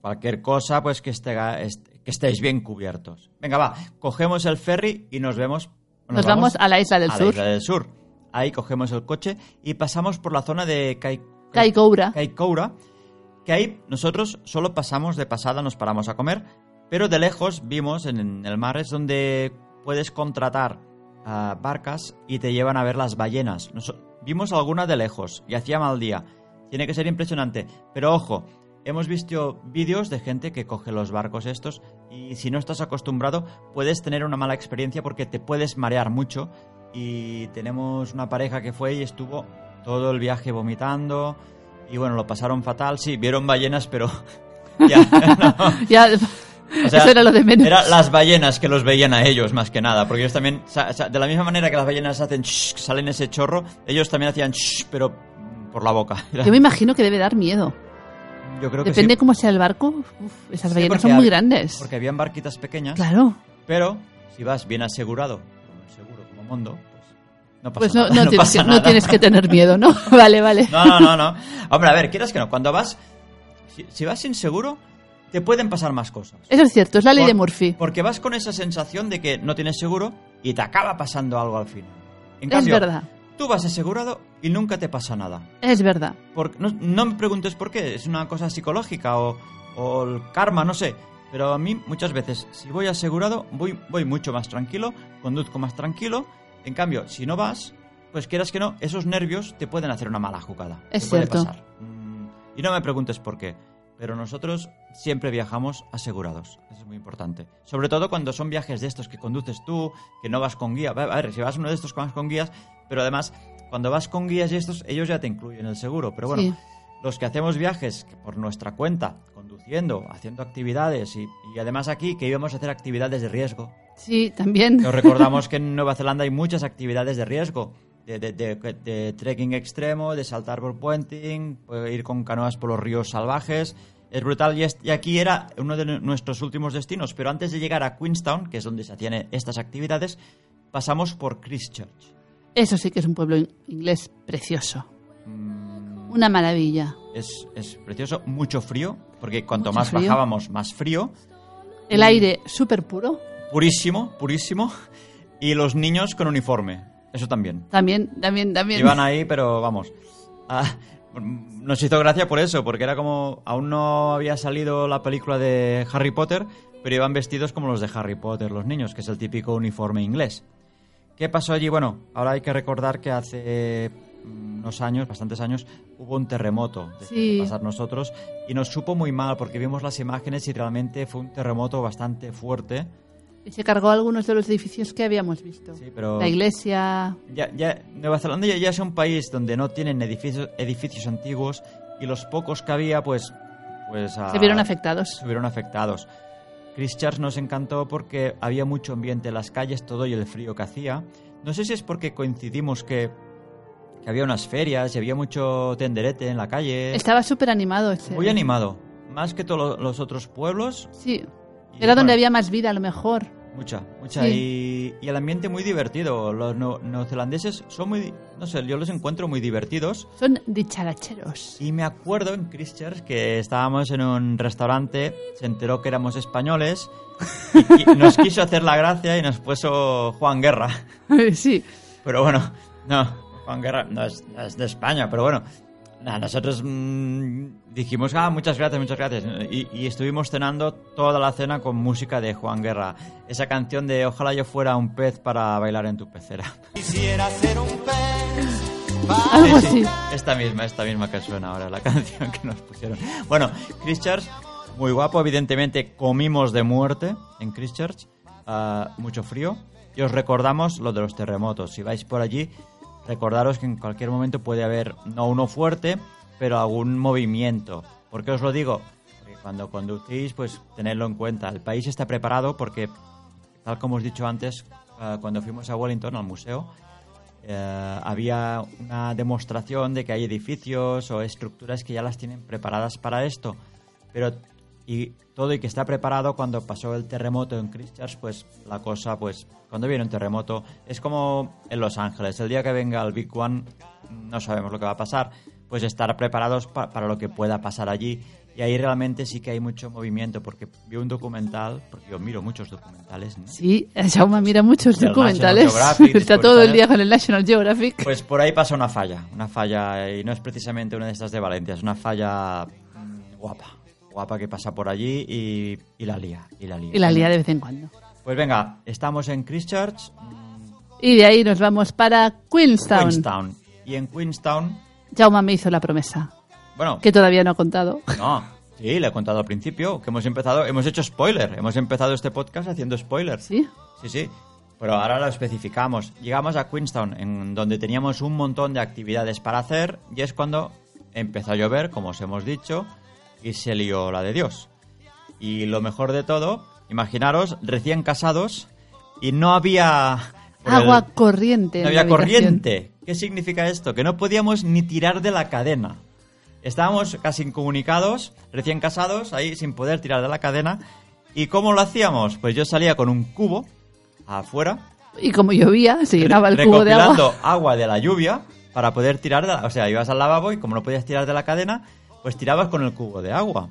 S1: cualquier cosa pues que, esté, est- que estéis bien cubiertos. Venga, va, cogemos el ferry y nos vemos.
S2: Nos vamos a la isla del
S1: a
S2: sur.
S1: La isla del sur. Ahí cogemos el coche y pasamos por la zona de Kai,
S2: Kaikoura.
S1: Kaikoura, que ahí nosotros solo pasamos de pasada, nos paramos a comer, pero de lejos vimos en el mar es donde puedes contratar ah, barcas y te llevan a ver las ballenas. Nos- vimos alguna de lejos y hacía mal día. Tiene que ser impresionante. Pero ojo, hemos visto vídeos de gente que coge los barcos estos y si no estás acostumbrado puedes tener una mala experiencia porque te puedes marear mucho. Y tenemos una pareja que fue y estuvo todo el viaje vomitando. Y bueno, lo pasaron fatal. Sí, vieron ballenas, pero ya.
S2: Ya,
S1: O sea,
S2: eso era lo de menos.
S1: Era las ballenas que los veían a ellos más que nada, porque ellos también, de la misma manera que las ballenas hacen shh, salen ese chorro, ellos también hacían shh, pero por la boca.
S2: Yo me imagino que debe dar miedo.
S1: yo creo que
S2: Depende
S1: sí,
S2: cómo sea el barco. Uf, esas
S1: Sí,
S2: ballenas son muy
S1: hab-
S2: grandes.
S1: porque habían barquitas pequeñas,
S2: Claro.
S1: pero si vas bien asegurado, como seguro como Mondo, pues no pasa
S2: Pues no,
S1: nada.
S2: no, tienes,
S1: pasa
S2: que, no
S1: nada.
S2: tienes que tener miedo, ¿no? vale, vale.
S1: No, no, no, no. Hombre, a ver, quieras que no, cuando vas, si, si vas sin seguro, te pueden pasar más cosas.
S2: Eso es cierto, es la ley
S1: Por-
S2: de Murphy.
S1: Porque vas con esa sensación de que no tienes seguro y te acaba pasando algo al final. En
S2: Es
S1: cambio,
S2: verdad.
S1: tú vas asegurado y nunca te pasa nada.
S2: Es verdad.
S1: Por- no, no me preguntes por qué, es una cosa psicológica o, o el karma, no sé. Pero a mí muchas veces, si voy asegurado, voy, voy mucho más tranquilo, conduzco más tranquilo. En cambio, si no vas, pues quieras que no, esos nervios te pueden hacer una mala jugada.
S2: Es
S1: Te puede
S2: cierto.
S1: pasar. Mm, Y no me preguntes por qué. Pero nosotros siempre viajamos asegurados. Eso es muy importante. Sobre todo cuando son viajes de estos que conduces tú, que no vas con guía. A ver, si vas uno de estos que vas con guías, pero además, cuando vas con guías y estos, ellos ya te incluyen el seguro. Pero bueno,
S2: Sí.
S1: los que hacemos viajes por nuestra cuenta, conduciendo, haciendo actividades y, y además aquí que íbamos a hacer actividades de riesgo.
S2: Sí, también.
S1: Nos recordamos que en Nueva Zelanda hay muchas actividades de riesgo. De, de, de- de trekking extremo, de saltar por puenting, ir con canoas por los ríos salvajes. Es brutal y, es- y aquí era uno de nuestros últimos destinos. Pero antes de llegar a Queenstown, que es donde se hacían estas actividades, pasamos por Christchurch.
S2: Eso sí que es un pueblo in- inglés precioso.
S1: Mm,
S2: Una maravilla.
S1: Es, es precioso, mucho frío, porque cuanto
S2: Mucho
S1: más
S2: frío.
S1: bajábamos, más frío.
S2: El aire súper puro.
S1: Purísimo, purísimo. Y los niños con uniforme. Eso también.
S2: También, también, también.
S1: Iban ahí, pero vamos. Ah, nos hizo gracia por eso, porque era como. Aún no había salido la película de Harry Potter, pero iban vestidos como los de Harry Potter, los niños, que es el típico uniforme inglés. ¿Qué pasó allí? Bueno, ahora hay que recordar que hace mm, unos años, bastantes años, hubo un terremoto después
S2: Sí.
S1: de pasar nosotros y nos supo muy mal porque vimos las imágenes y realmente fue un terremoto bastante fuerte.
S2: Y se cargó algunos de los edificios que habíamos visto.
S1: Sí, pero
S2: La iglesia.
S1: ya, ya- Nueva Zelanda ya, ya es un país donde no tienen edificios, edificios antiguos y los pocos que había, pues, pues ah,
S2: Se vieron afectados.
S1: se vieron afectados. Christchurch nos encantó porque había mucho ambiente en las calles, todo y el frío que hacía. No sé si es porque coincidimos que, que había unas ferias y había mucho tenderete en la calle.
S2: Estaba súper animado.
S1: Muy animado. Más que todos los otros pueblos.
S2: Sí. Era donde
S1: bueno,
S2: había más vida, a lo mejor.
S1: Mucha, mucha.
S2: Sí.
S1: Y, y el ambiente muy divertido. Los neo- neozelandeses son muy. No sé, yo los encuentro muy divertidos.
S2: Son dicharacheros.
S1: Y me acuerdo en Christchurch que estábamos en un restaurante, se enteró que éramos españoles y, nos quiso hacer la gracia y nos puso Juan Guerra.
S2: sí.
S1: Pero bueno, no, Juan Guerra no es, no es de España, pero bueno. Nada, nosotros mm, dijimos, ah, muchas gracias, muchas gracias. Y, y estuvimos cenando toda la cena con música de Juan Guerra. Esa canción de Ojalá yo fuera un pez para bailar en tu pecera.
S4: Quisiera ser un pez.
S2: Algo
S1: Sí, sí,
S2: así.
S1: Esta misma, esta misma que suena ahora, la canción que nos pusieron. Bueno, Christchurch, muy guapo, evidentemente comimos de muerte en Christchurch, ah, mucho frío. Y os recordamos lo de los terremotos. Si vais por allí, recordaros que en cualquier momento puede haber, no uno fuerte, pero algún movimiento. ¿Por qué os lo digo? Porque cuando conducís, pues tenedlo en cuenta. El país está preparado porque, tal como os he dicho antes, ah, cuando fuimos a Wellington, al museo, eh, había una demostración de que hay edificios o estructuras que ya las tienen preparadas para esto. Pero y todo y que está preparado cuando pasó el terremoto en Christchurch, pues la cosa, pues cuando viene un terremoto es como en Los Ángeles. El día que venga el Big One no sabemos lo que va a pasar. Pues estar preparados pa- para lo que pueda pasar allí. Y ahí realmente sí que hay mucho movimiento porque vi un documental, porque yo miro muchos documentales, ¿no?
S2: Sí, Jaume mira muchos
S1: Del
S2: documentales. Está todo el día con el National Geographic.
S1: Pues por ahí pasa una falla, una falla, y no es precisamente una de estas de Valencia, es una falla mm, guapa, guapa que pasa por allí y, y la lía, y la lía.
S2: Y la lía de vez en cuando.
S1: Pues venga, estamos en Christchurch,
S2: Y de ahí nos vamos para Queenstown.
S1: Queenstown, y en Queenstown,
S2: Jaume me hizo la promesa,
S1: bueno,
S2: que todavía no ha contado.
S1: no, sí, le he contado al principio, que hemos empezado, hemos hecho spoiler, hemos empezado este podcast haciendo spoilers.
S2: ¿Sí?
S1: Sí, sí. Pero ahora lo especificamos. Llegamos a Queenstown, en donde teníamos un montón de actividades para hacer, y es cuando empezó a llover, como os hemos dicho, y se lió la de Dios. Y lo mejor de todo, imaginaros, recién casados, y no había... el-
S2: Agua corriente.
S1: no había corriente. ¿Qué significa esto? Que no podíamos ni tirar de la cadena. Estábamos casi incomunicados, recién casados, ahí sin poder tirar de la cadena. ¿Y cómo lo hacíamos? Pues yo salía con un cubo afuera,
S2: Y como llovía, se llenaba el cubo de agua.
S1: agua de la lluvia para poder tirar de la... O sea, ibas al lavabo y como no podías tirar de la cadena, pues tirabas con el cubo de agua.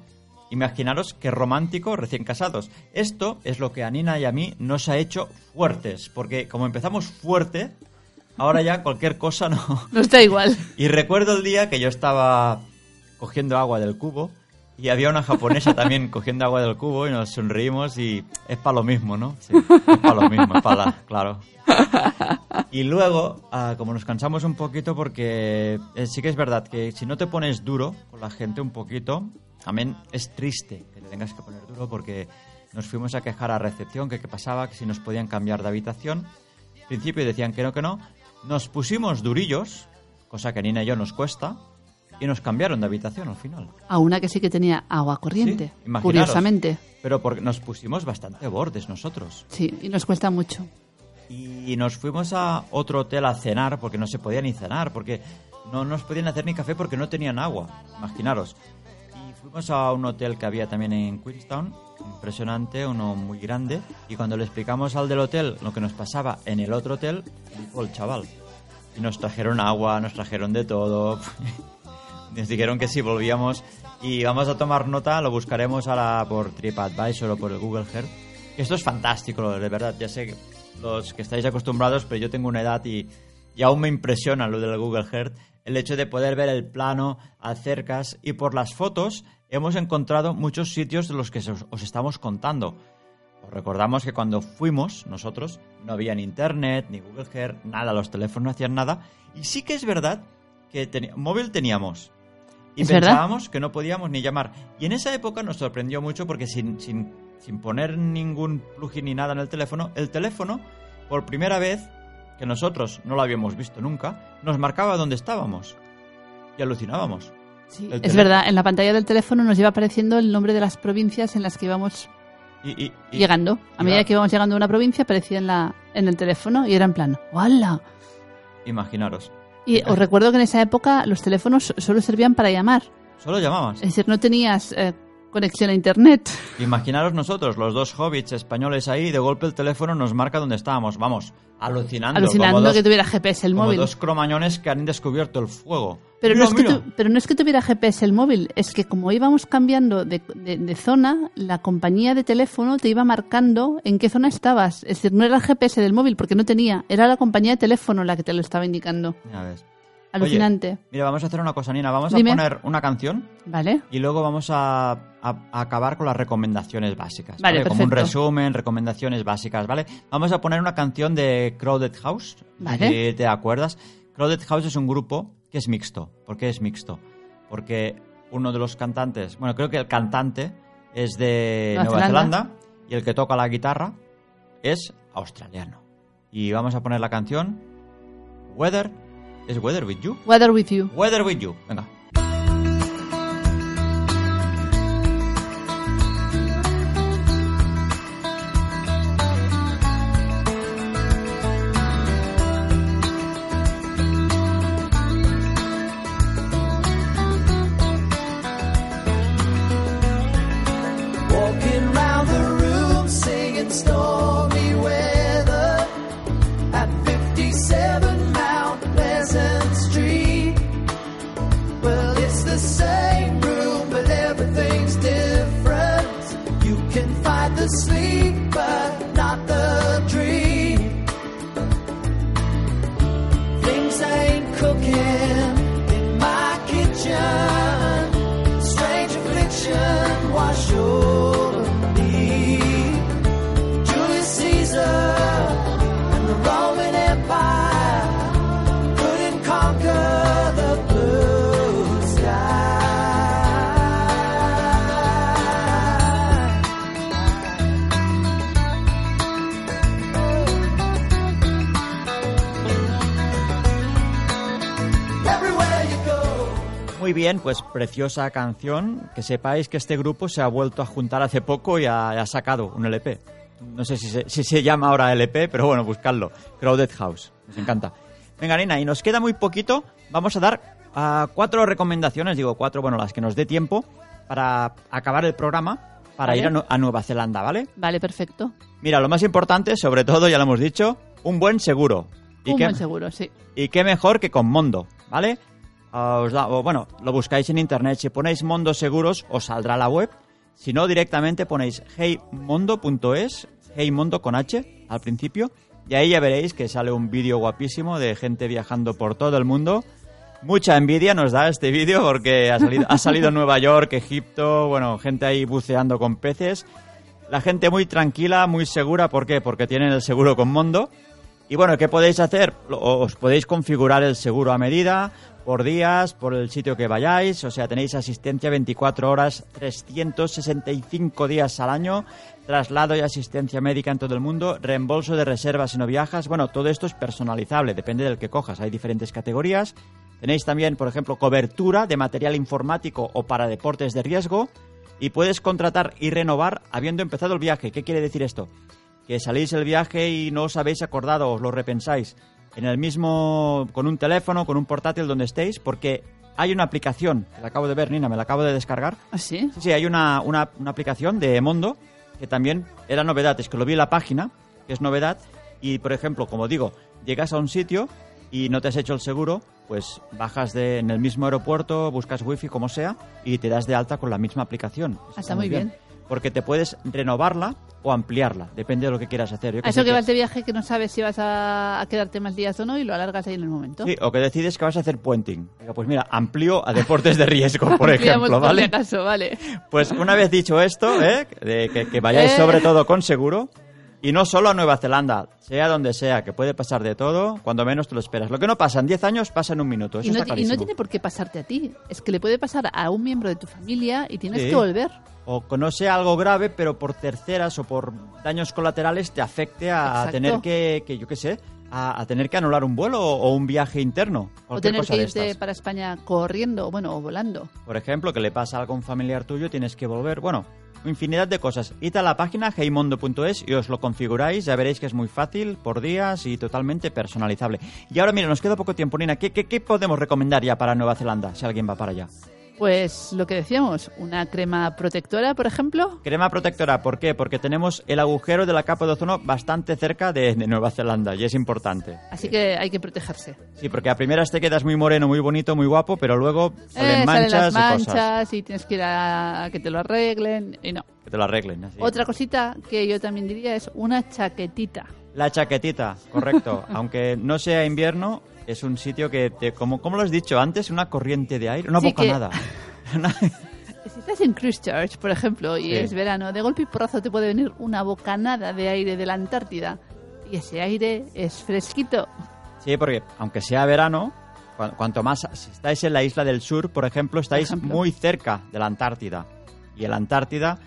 S1: Imaginaros qué romántico recién casados. Esto es lo que a Nina y a mí nos ha hecho fuertes, porque como empezamos fuerte, ahora ya cualquier cosa no...
S2: Nos da igual.
S1: Y recuerdo el día que yo estaba cogiendo agua del cubo y había una japonesa también cogiendo agua del cubo y nos sonreímos y es para lo mismo, ¿no? Sí, es para lo mismo, es para la, claro. Y luego, ah, como nos cansamos un poquito, porque eh, sí que es verdad que si no te pones duro con la gente un poquito, también es triste que te tengas que poner duro porque nos fuimos a quejar a recepción que qué pasaba, que si nos podían cambiar de habitación. Al principio decían que no, que no. Nos pusimos durillos, cosa que a Nina y yo nos cuesta, y nos cambiaron de habitación al final.
S2: A una que sí que tenía agua corriente,
S1: Sí,
S2: curiosamente.
S1: Pero porque nos pusimos bastante bordes nosotros.
S2: Sí, y nos cuesta mucho.
S1: Y nos fuimos a otro hotel a cenar porque no se podía ni cenar, porque no nos podían hacer ni café porque no tenían agua, imaginaros. Y fuimos a un hotel que había también en Queenstown, impresionante, uno muy grande, y cuando le explicamos al del hotel lo que nos pasaba en el otro hotel, dijo el chaval. Y nos trajeron agua, nos trajeron de todo. Nos dijeron que si volvíamos y vamos a tomar nota, lo buscaremos ahora por TripAdvisor o por el Google Earth. Esto es fantástico, de verdad. Ya sé que los que estáis acostumbrados, pero yo tengo una edad y, y aún me impresiona lo del Google Earth. El hecho de poder ver el plano acercas y por las fotos hemos encontrado muchos sitios de los que os, os estamos contando. Os recordamos que cuando fuimos nosotros no había ni internet, ni Google Earth, nada, los teléfonos no hacían nada. Y sí que es verdad que móvil teníamos. Y pensábamos que no podíamos ni llamar. Y en esa época nos sorprendió mucho porque sin, sin, sin poner ningún plugin ni nada en el teléfono, el teléfono, por primera vez, que nosotros no lo habíamos visto nunca, nos marcaba dónde estábamos. Y alucinábamos.
S2: Sí, es verdad, en la pantalla del teléfono nos iba apareciendo el nombre de las provincias en las que íbamos
S1: Y, y- y-
S2: llegando. A medida que íbamos llegando a una provincia aparecía en, la, en el teléfono y era en plan, ¡Hala!
S1: Imaginaros.
S2: Y os recuerdo que en esa época los teléfonos solo servían para llamar.
S1: Solo llamabas.
S2: Es decir, no tenías eh, conexión a internet.
S1: Imaginaros nosotros, los dos hobbits españoles ahí, y de golpe el teléfono nos marca dónde estábamos. Vamos, alucinando.
S2: Alucinando
S1: dos-
S2: que tuviera GPS el
S1: como
S2: móvil.
S1: dos cromañones que han descubierto el fuego.
S2: Pero no, es que tu- pero no es que tuviera GPS el móvil, es que como íbamos cambiando de, de- de zona, la compañía de teléfono te iba marcando en qué zona estabas. Es decir, no era el GPS del móvil porque no tenía, era la compañía de teléfono la que te lo estaba indicando.
S1: Ya ves.
S2: Alucinante.
S1: Oye, mira, vamos a hacer una cosa, Nina. Vamos
S2: Dime.
S1: a poner una canción
S2: ¿Vale?
S1: y luego vamos a, a- a acabar con las recomendaciones básicas.
S2: Vale,
S1: Como un resumen, recomendaciones básicas, ¿vale? Vamos a poner una canción de Crowded House.
S2: Vale.
S1: Si te acuerdas. Crowded House es un grupo que es mixto. ¿Por qué es mixto? Porque uno de los cantantes, bueno, creo que el cantante es de
S2: Nueva
S1: Nueva,
S2: Zelanda.
S1: Zelanda. y el que toca la guitarra es australiano. Y vamos a poner la canción Weather. ¿Es Weather with You?
S2: Weather with you.
S1: Weather with You. Venga. Muy bien, pues preciosa canción. Que sepáis que este grupo se ha vuelto a juntar hace poco y ha, ha sacado un LP. No sé si se, si se llama ahora LP, pero bueno, buscadlo. Crowded House. Nos encanta. Venga, Nina, y nos queda muy poquito. Vamos a dar ah, cuatro recomendaciones, digo cuatro, bueno, las que nos dé tiempo para acabar el programa, para
S2: Vale.
S1: ir a, a Nueva Zelanda, ¿vale?
S2: Vale, perfecto.
S1: Mira, lo más importante, sobre todo, ya lo hemos dicho, un buen seguro. ¿Y
S2: Un
S1: qué-
S2: buen seguro, sí.
S1: y qué mejor que con Mondo, ¿vale? Os da- o, bueno, lo buscáis en internet, si ponéis Mondo Seguros os saldrá la web Si no, directamente ponéis heymondo.es, heymondo con H al principio, y ahí ya veréis que sale un vídeo guapísimo de gente viajando por todo el mundo. Mucha envidia nos da este vídeo porque ha salido, ha salido Nueva York, Egipto, bueno, gente ahí buceando con peces. La gente muy tranquila, muy segura, ¿por qué? Porque tienen el seguro con Mondo. Y bueno, ¿qué podéis hacer? Os podéis configurar el seguro a medida, por días, por el sitio que vayáis. O sea, tenéis asistencia 24 horas, 365 días al año, traslado y asistencia médica en todo el mundo, reembolso de reservas si no viajas. Bueno, todo esto es personalizable, depende del que cojas. Hay diferentes categorías. Tenéis también, por ejemplo, cobertura de material informático o para deportes de riesgo. Y puedes contratar y renovar habiendo empezado el viaje. ¿Qué quiere decir esto? Que salís el viaje y no os habéis acordado, os lo repensáis en el mismo, con un teléfono, con un portátil donde estéis, porque hay una aplicación, que la acabo de ver, Nina, me la acabo de descargar.
S2: ¿Ah, sí?
S1: Sí, hay una, una, una aplicación de Mondo que también era novedad, es que lo vi en la página, que es novedad, y por ejemplo, como digo, llegas a un sitio y no te has hecho el seguro, pues bajas de, en el mismo aeropuerto, buscas wifi como sea, y te das de alta con la misma aplicación. Eso
S2: Ah, está muy bien.
S1: Porque te puedes renovarla o ampliarla, depende de lo que quieras hacer. Yo que
S2: A
S1: sé
S2: eso que
S1: que-
S2: vas de viaje que no sabes si vas a, a quedarte más días o no y lo alargas ahí en el momento.
S1: Sí, o que decides que vas a hacer puenting. Pues mira, amplío a deportes de riesgo, por ejemplo,
S2: por
S1: ¿vale?
S2: acaso, vale.
S1: Pues una vez dicho esto, ¿eh? de que, que vayáis
S2: Eh.
S1: sobre todo con seguro, y no solo a Nueva Zelanda, sea donde sea, que puede pasar de todo, cuando menos te lo esperas. Lo que no pasa en 10 años pasa en un minuto, eso
S2: Y no,
S1: está
S2: ti- y no
S1: clarísimo.
S2: tiene por qué pasarte a ti. Es que le puede pasar a un miembro de tu familia y tienes
S1: Sí.
S2: que volver.
S1: O que no sea algo grave, pero por terceras o por daños colaterales te afecte a
S2: Exacto.
S1: tener que, que, yo qué sé, a, a tener que anular un vuelo o, o un viaje interno.
S2: O tener
S1: cosa
S2: que irte para España corriendo, bueno, o volando.
S1: Por ejemplo, que le pasa algo a un familiar tuyo, tienes que volver. Bueno, infinidad de cosas. Id a la página heymondo.es y os lo configuráis. Ya veréis que es muy fácil, por días y totalmente personalizable. Y ahora, mira, nos queda poco tiempo, Nina. ¿Qué, qué, qué podemos recomendar ya para Nueva Zelanda, si alguien va para allá?
S2: Pues lo que decíamos, una crema protectora, por ejemplo.
S1: Crema protectora, ¿por qué? Porque tenemos el agujero de la capa de ozono bastante cerca de, de Nueva Zelanda y es importante.
S2: Así que hay que protegerse.
S1: Sí, porque a primeras te quedas muy moreno, muy bonito, muy guapo, pero luego salen
S2: Eh, salen
S1: manchas
S2: las
S1: y cosas.
S2: manchas y tienes que ir a que te lo arreglen. Y no.
S1: Que te lo arreglen. así.
S2: Otra cosita que yo también diría es una chaquetita.
S1: La chaquetita, correcto. Aunque no sea invierno, es un sitio que, te, como, como lo has dicho antes, una corriente de aire, una
S2: Sí,
S1: bocanada.
S2: Si estás en Christchurch, por ejemplo, y
S1: Sí.
S2: es verano, de golpe y porrazo te puede venir una bocanada de aire de la Antártida. Y ese aire es fresquito.
S1: sí, porque aunque sea verano, cu- cuanto más, si estáis en la isla del sur, por ejemplo, estáis
S2: ejemplo.
S1: muy cerca de la Antártida. Y en la Antártida,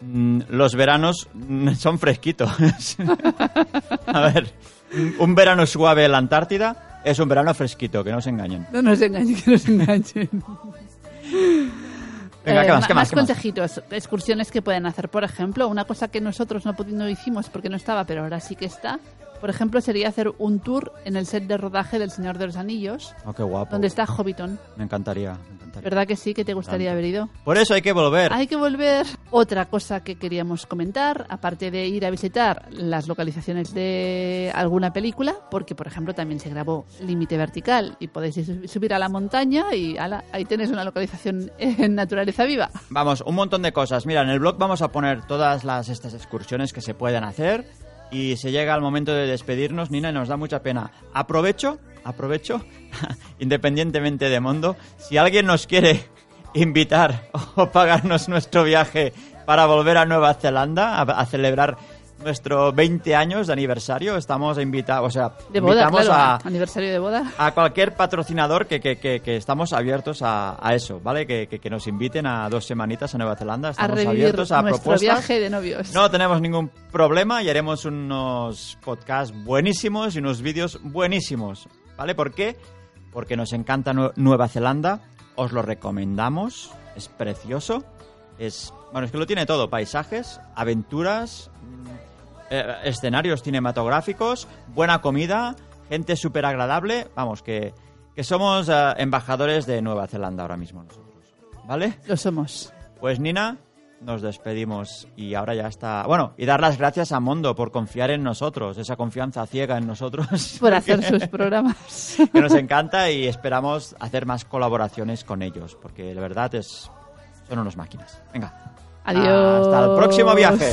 S1: mm, los veranos mm, son fresquitos. A ver, un verano suave en la Antártida es un verano fresquito, que no se engañen.
S2: No nos engañen, que nos enganchen.
S1: Venga,
S2: Eh,
S1: ¿qué más?
S2: ma-
S1: ¿Qué más? ¿Qué más?
S2: consejitos, excursiones que pueden hacer. Por ejemplo, una cosa que nosotros no, no hicimos porque no estaba, pero ahora sí que está. Por ejemplo, sería hacer un tour en el set de rodaje del Señor de los Anillos,
S1: Oh, qué guapo.
S2: donde está Hobbiton.
S1: Me encantaría, me encantaría.
S2: ¿Verdad que sí? Que te gustaría haber ido.
S1: Por eso hay que volver.
S2: Hay que volver. Otra cosa que queríamos comentar, aparte de ir a visitar las localizaciones de alguna película, porque por ejemplo también se grabó Límite Vertical y podéis ir- subir a la montaña y ala, ahí tenéis una localización en naturaleza viva.
S1: Vamos, un montón de cosas. Mira, en el blog vamos a poner todas las estas excursiones que se pueden hacer y se llega al momento de despedirnos, Nina, nos da mucha pena. Aprovecho, aprovecho, independientemente de Mondo, si alguien nos quiere invitar o pagarnos nuestro viaje para volver a Nueva Zelanda a celebrar nuestro 20 años de aniversario, estamos invitados, o sea,
S2: De boda,
S1: invitamos
S2: claro,
S1: a,
S2: aniversario de boda.
S1: a cualquier patrocinador que, que- que- que estamos abiertos a, a eso, ¿vale? Que, que- nos inviten a dos semanitas a Nueva Zelanda. Estamos abiertos a propuestas.
S2: viaje de novios.
S1: No tenemos ningún problema y haremos unos podcasts buenísimos y unos vídeos buenísimos, ¿vale? ¿Por qué? Porque nos encanta Nue- Nueva Zelanda, os lo recomendamos, es precioso, es... Bueno, es que lo tiene todo, paisajes, aventuras, eh, escenarios cinematográficos, buena comida, gente súper agradable, vamos, que, que somos eh, embajadores de Nueva Zelanda ahora mismo nosotros, ¿vale?
S2: Lo somos.
S1: Pues Nina, nos despedimos y ahora ya está. Bueno, y dar las gracias a Mondo por confiar en nosotros, esa confianza ciega en nosotros.
S2: Por hacer sus programas.
S1: que nos encanta y esperamos hacer más colaboraciones con ellos, porque de verdad es son unos máquinas. Venga,
S2: Adiós.
S1: Hasta el próximo viaje.